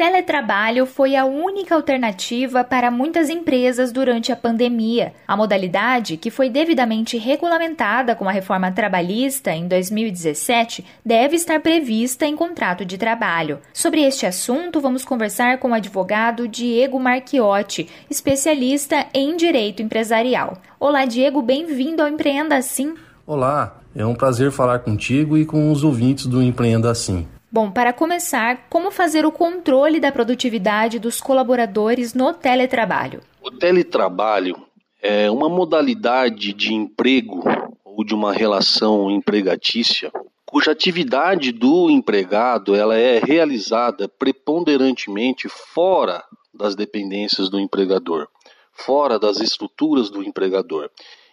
Teletrabalho foi a única alternativa para muitas empresas durante a pandemia. A modalidade, que foi devidamente regulamentada com a reforma trabalhista em 2017, deve estar prevista em contrato de trabalho. Sobre este assunto, vamos conversar com o advogado Diego Marchiotti, especialista em direito empresarial. Olá, Diego, bem-vindo ao Empreenda Assim. Olá, é um prazer falar contigo e com os ouvintes do Empreenda Assim. Bom, para começar, como fazer o controle da produtividade dos colaboradores no teletrabalho? O teletrabalho é uma modalidade de emprego ou de uma relação empregatícia cuja atividade do empregado ela é realizada preponderantemente fora das dependências do empregador, fora das estruturas do empregador.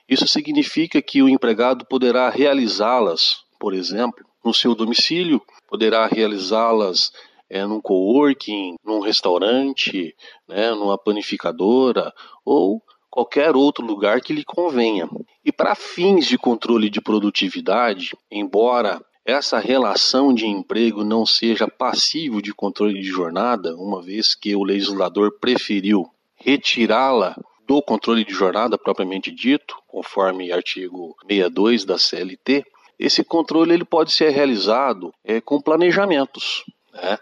Isso significa que o empregado poderá realizá-las, por exemplo, no seu domicílio, poderá realizá-las é, num coworking, num restaurante, né, numa panificadora ou qualquer outro lugar que lhe convenha. E para fins de controle de produtividade, embora essa relação de emprego não seja passível de controle de jornada, uma vez que o legislador preferiu retirá-la do controle de jornada propriamente dito, conforme artigo 62 da CLT, esse controle ele pode ser realizado é, com planejamentos, né?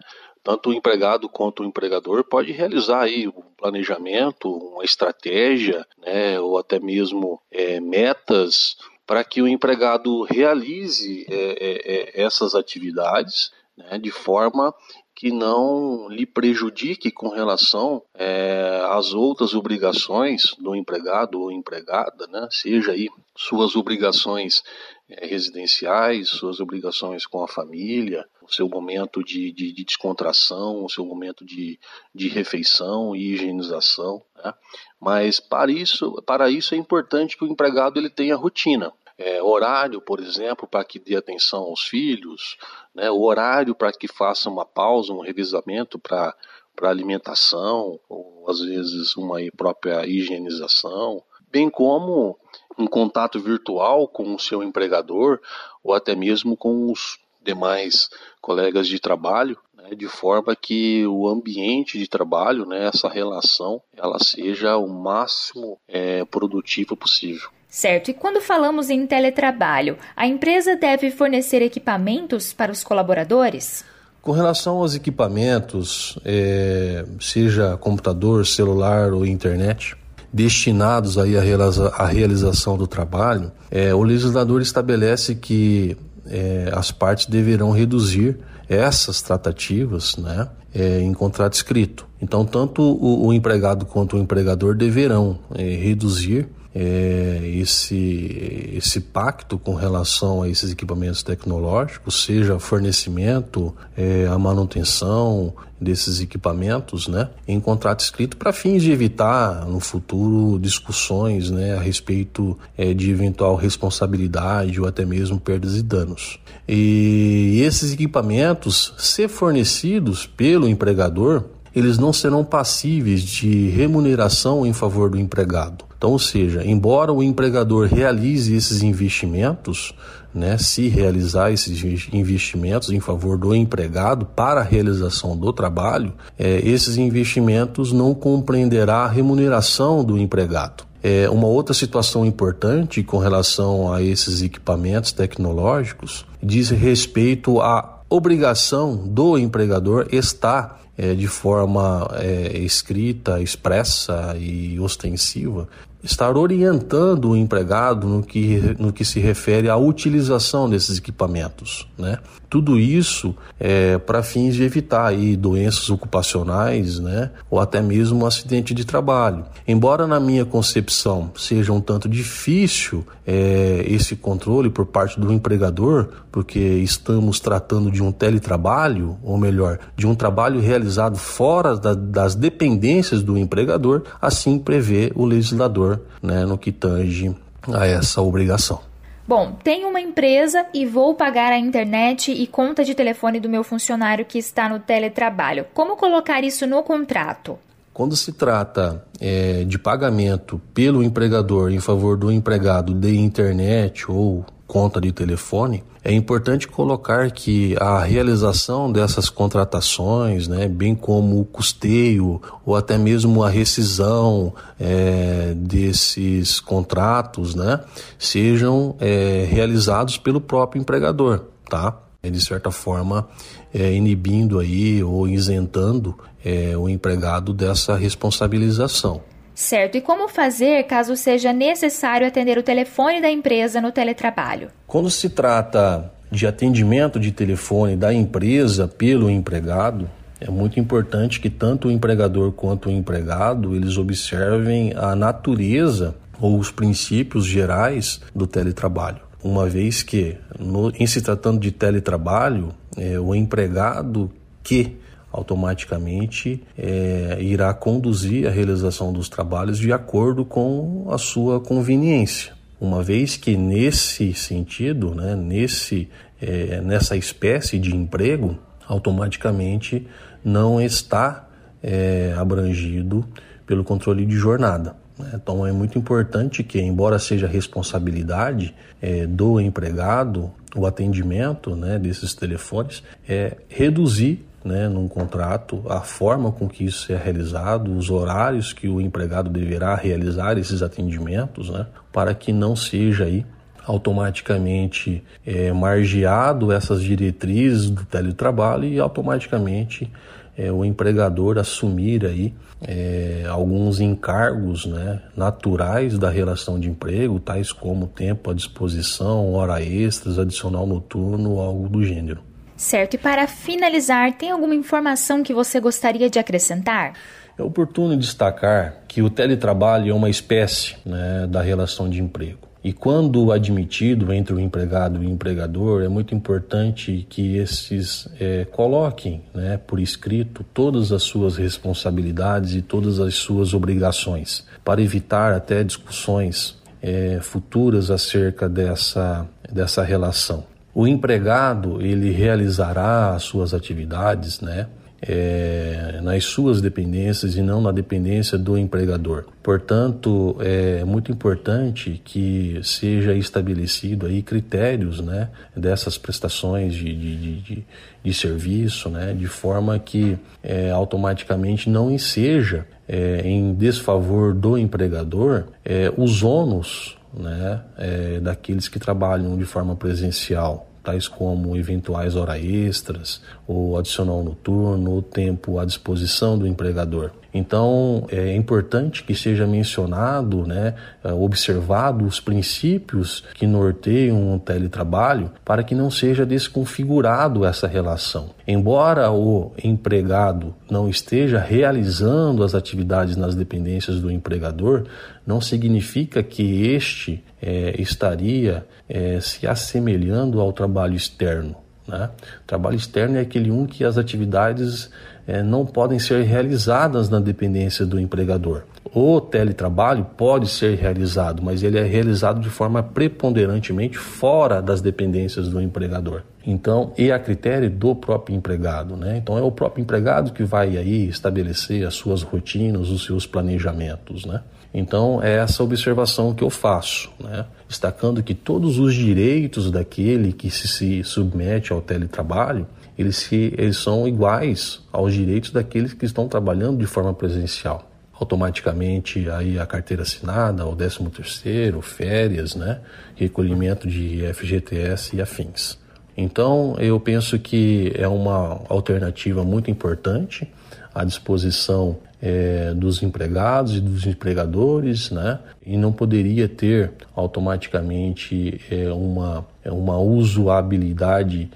Tanto o empregado quanto o empregador pode realizar aí um planejamento, uma estratégia, né, ou até mesmo é, metas para que o empregado realize é, é, é essas atividades né, de forma que não lhe prejudique com relação é, às outras obrigações do empregado ou empregada, né, seja aí suas obrigações residenciais, suas obrigações com a família, o seu momento de, de, de descontração, o seu momento de, de refeição e higienização. Né? Mas para isso, para isso é importante que o empregado ele tenha rotina. É, horário, por exemplo, para que dê atenção aos filhos, né? o horário para que faça uma pausa, um revisamento para para alimentação, ou às vezes uma própria higienização, bem como um contato virtual com o seu empregador ou até mesmo com os demais colegas de trabalho, né, de forma que o ambiente de trabalho, né, essa relação, ela seja o máximo é, produtivo possível. Certo. E quando falamos em teletrabalho, a empresa deve fornecer equipamentos para os colaboradores? Com relação aos equipamentos, é, seja computador, celular ou internet, destinados aí à, realiza à realização do trabalho, é, o legislador estabelece que é, as partes deverão reduzir essas tratativas né, é, em contrato escrito. Então, tanto o, o empregado quanto o empregador deverão é, reduzir é, esse, esse pacto com relação a esses equipamentos tecnológicos, seja fornecimento, é, a manutenção desses equipamentos, né, em contrato escrito para fins de evitar no futuro discussões, né, a respeito é, de eventual responsabilidade ou até mesmo perdas e danos. E esses equipamentos, ser fornecidos pelo empregador, eles não serão passíveis de remuneração em favor do empregado. Então, ou seja, embora o empregador realize esses investimentos, né, se realizar esses investimentos em favor do empregado para a realização do trabalho, é, esses investimentos não compreenderá a remuneração do empregado. É, uma outra situação importante com relação a esses equipamentos tecnológicos diz respeito à obrigação do empregador estar é, de forma é, escrita, expressa e ostensiva estar orientando o empregado no que, no que se refere à utilização desses equipamentos. Né? Tudo isso é para fins de evitar aí doenças ocupacionais né? ou até mesmo um acidente de trabalho. Embora na minha concepção seja um tanto difícil é, esse controle por parte do empregador, porque estamos tratando de um teletrabalho, ou melhor, de um trabalho realizado fora da, das dependências do empregador, assim prevê o legislador né, no que tange a essa obrigação. Bom, tenho uma empresa e vou pagar a internet e conta de telefone do meu funcionário que está no teletrabalho. Como colocar isso no contrato? Quando se trata é, de pagamento pelo empregador em favor do empregado de internet ou conta de telefone, é importante colocar que a realização dessas contratações, né, bem como o custeio ou até mesmo a rescisão é, desses contratos, né, sejam é, realizados pelo próprio empregador, tá? De certa forma, é, inibindo aí ou isentando é, o empregado dessa responsabilização. Certo, e como fazer caso seja necessário atender o telefone da empresa no teletrabalho? Quando se trata de atendimento de telefone da empresa pelo empregado, é muito importante que tanto o empregador quanto o empregado eles observem a natureza ou os princípios gerais do teletrabalho. Uma vez que, no, em se tratando de teletrabalho, é, o empregado que automaticamente é, irá conduzir a realização dos trabalhos de acordo com a sua conveniência. Uma vez que nesse sentido, né, nesse, é, nessa espécie de emprego, automaticamente não está é, abrangido pelo controle de jornada. Né. Então é muito importante que, embora seja responsabilidade é, do empregado o atendimento né, desses telefones, é reduzir né, num contrato, a forma com que isso é realizado, os horários que o empregado deverá realizar esses atendimentos, né, para que não seja aí automaticamente é, margeado essas diretrizes do teletrabalho e automaticamente é, o empregador assumir aí é, alguns encargos né, naturais da relação de emprego, tais como tempo à disposição, hora extras, adicional noturno, algo do gênero. Certo, e para finalizar, tem alguma informação que você gostaria de acrescentar? É oportuno destacar que o teletrabalho é uma espécie né, da relação de emprego. E quando admitido entre o empregado e o empregador, é muito importante que esses é, coloquem né, por escrito todas as suas responsabilidades e todas as suas obrigações, para evitar até discussões é, futuras acerca dessa, dessa relação. O empregado ele realizará as suas atividades, né? É, nas suas dependências e não na dependência do empregador. Portanto, é muito importante que seja estabelecido aí critérios né, dessas prestações de, de, de, de serviço, né, de forma que é, automaticamente não enseja é, em desfavor do empregador é, os ônus né, é, daqueles que trabalham de forma presencial, tais como eventuais horas extras, ou adicional noturno, ou tempo à disposição do empregador. Então é importante que seja mencionado, né, é, observado os princípios que norteiam o teletrabalho para que não seja desconfigurado essa relação. Embora o empregado não esteja realizando as atividades nas dependências do empregador, não significa que este é, estaria é, se assemelhando ao trabalho externo. Né? Trabalho externo é aquele um que as atividades é, não podem ser realizadas na dependência do empregador. O teletrabalho pode ser realizado, mas ele é realizado de forma preponderantemente fora das dependências do empregador. Então, e a critério do próprio empregado, né? Então é o próprio empregado que vai aí estabelecer as suas rotinas, os seus planejamentos, né? Então, é essa observação que eu faço, né? destacando que todos os direitos daquele que se, se submete ao teletrabalho, eles, se, eles são iguais aos direitos daqueles que estão trabalhando de forma presencial. Automaticamente aí a carteira assinada, o 13 terceiro, férias, né? recolhimento de FGTS e afins. Então, eu penso que é uma alternativa muito importante à disposição é, dos empregados e dos empregadores, né? E não poderia ter automaticamente é, uma, é, uma usabilidade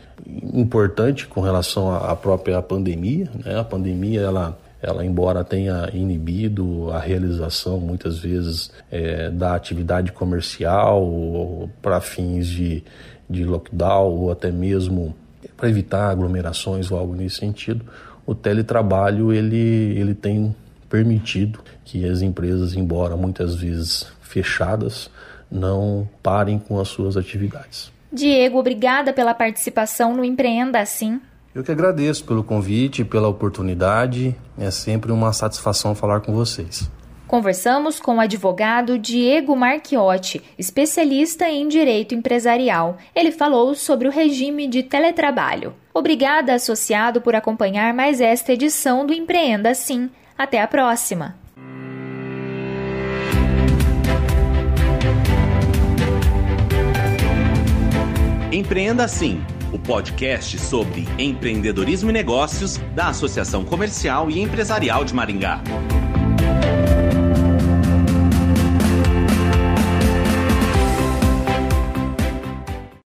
importante com relação à própria pandemia, né? A pandemia, ela ela embora tenha inibido a realização muitas vezes é, da atividade comercial para fins de, de lockdown ou até mesmo para evitar aglomerações ou algo nesse sentido, o teletrabalho ele, ele tem permitido que as empresas, embora muitas vezes fechadas, não parem com as suas atividades. Diego, obrigada pela participação no Empreenda Assim. Eu que agradeço pelo convite, pela oportunidade. É sempre uma satisfação falar com vocês. Conversamos com o advogado Diego Marchiotti, especialista em direito empresarial. Ele falou sobre o regime de teletrabalho. Obrigada, associado, por acompanhar mais esta edição do Empreenda Sim. Até a próxima! Empreenda Sim, o podcast sobre empreendedorismo e negócios da Associação Comercial e Empresarial de Maringá.